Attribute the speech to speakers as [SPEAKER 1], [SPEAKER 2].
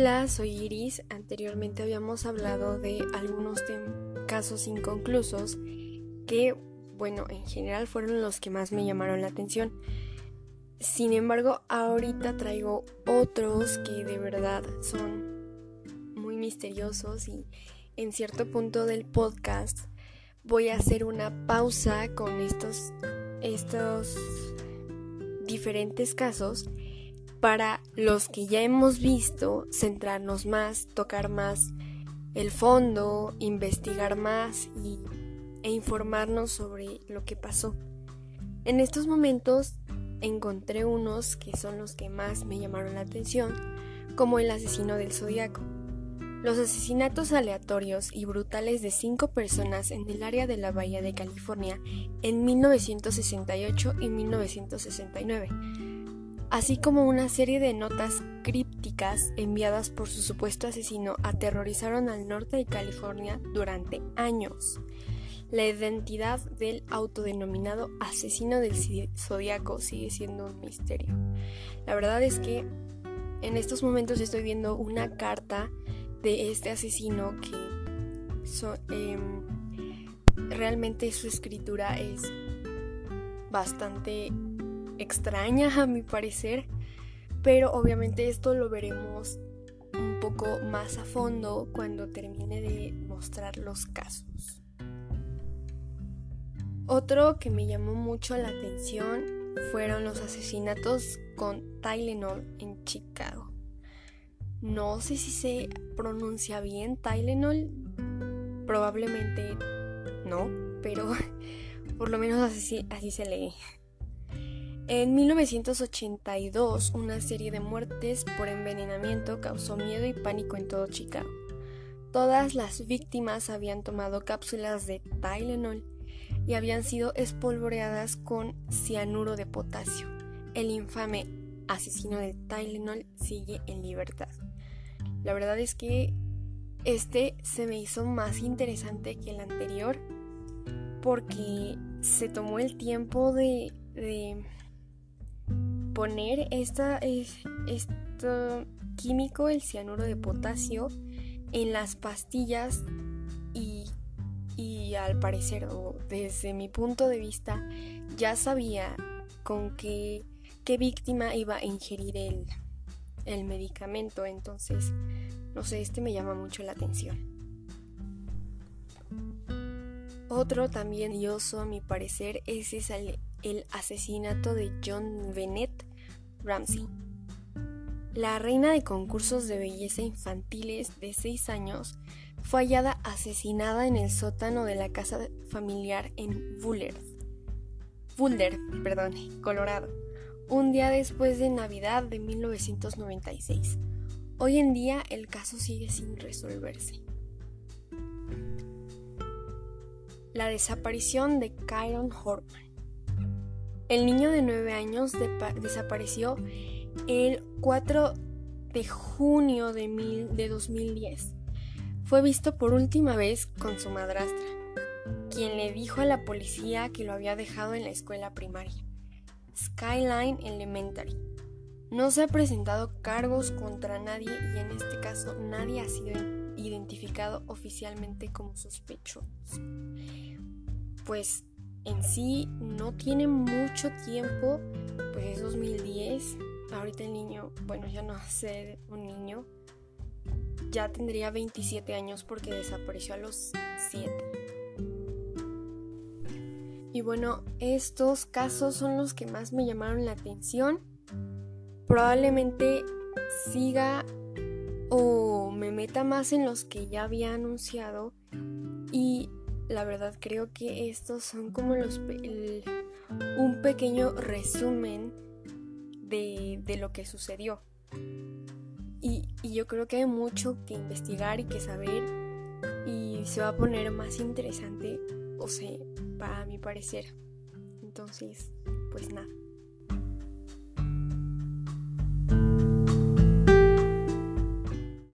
[SPEAKER 1] Hola, soy Iris. Anteriormente habíamos hablado de algunos casos inconclusos que, bueno, en general fueron los que más me llamaron la atención. Sin embargo, ahorita traigo otros que de verdad son muy misteriosos y en cierto punto del podcast voy a hacer una pausa con estos, estos diferentes casos para los que ya hemos visto, centrarnos más, tocar más el fondo, investigar más y, e informarnos sobre lo que pasó. En estos momentos encontré unos que son los que más me llamaron la atención, como el asesino del zodiaco. Los asesinatos aleatorios y brutales de cinco personas en el área de la Bahía de California en 1968 y 1969 así como una serie de notas crípticas enviadas por su supuesto asesino aterrorizaron al norte de California durante años. La identidad del autodenominado asesino del zodiaco sigue siendo un misterio. La verdad es que en estos momentos estoy viendo una carta de este asesino que em, realmente su escritura es bastante extraña a mi parecer, pero obviamente esto lo veremos un poco más a fondo cuando termine de mostrar los casos. Otro que me llamó mucho la atención fueron los asesinatos con Tylenol en Chicago. No sé si se pronuncia bien Tylenol, probablemente no, pero por lo menos así, así se lee. En 1982, una serie de muertes por envenenamiento causó miedo y pánico en todo Chicago. Todas las víctimas habían tomado cápsulas de Tylenol y habían sido espolvoreadas con cianuro de potasio. El infame asesino de Tylenol sigue en libertad. La verdad es que este se me hizo más interesante que el anterior porque se tomó el tiempo de, de poner esta, este químico, el cianuro de potasio, en las pastillas y, y al parecer, o desde mi punto de vista, ya sabía con qué, qué víctima iba a ingerir el, el medicamento. Entonces, no sé, este me llama mucho la atención. Otro también dioso a mi parecer es el, el asesinato de John Bennett Ramsey. La reina de concursos de belleza infantiles de 6 años fue hallada asesinada en el sótano de la casa familiar en Boulder, Boulder, perdón, Colorado, un día después de Navidad de 1996. Hoy en día el caso sigue sin resolverse. La desaparición de Kyron Hortman. El niño de 9 años desapareció el 4 de junio de, de 2010. Fue visto por última vez con su madrastra, quien le dijo a la policía que lo había dejado en la escuela primaria, Skyline Elementary. No se ha presentado cargos contra nadie y en este caso nadie ha sido identificado oficialmente como sospechoso. Pues en sí no tiene mucho tiempo, pues es 2010. Ahorita el niño, bueno, ya no ser un niño, ya tendría 27 años porque desapareció a los 7. Y bueno, estos casos son los que más me llamaron la atención. Probablemente siga o me meta más en los que ya había anunciado y la verdad creo que estos son como los un pequeño resumen de, lo que sucedió. Y, y, yo creo que hay mucho que investigar y que saber y se va a poner más interesante, o sea, para mi parecer. Entonces, pues nada.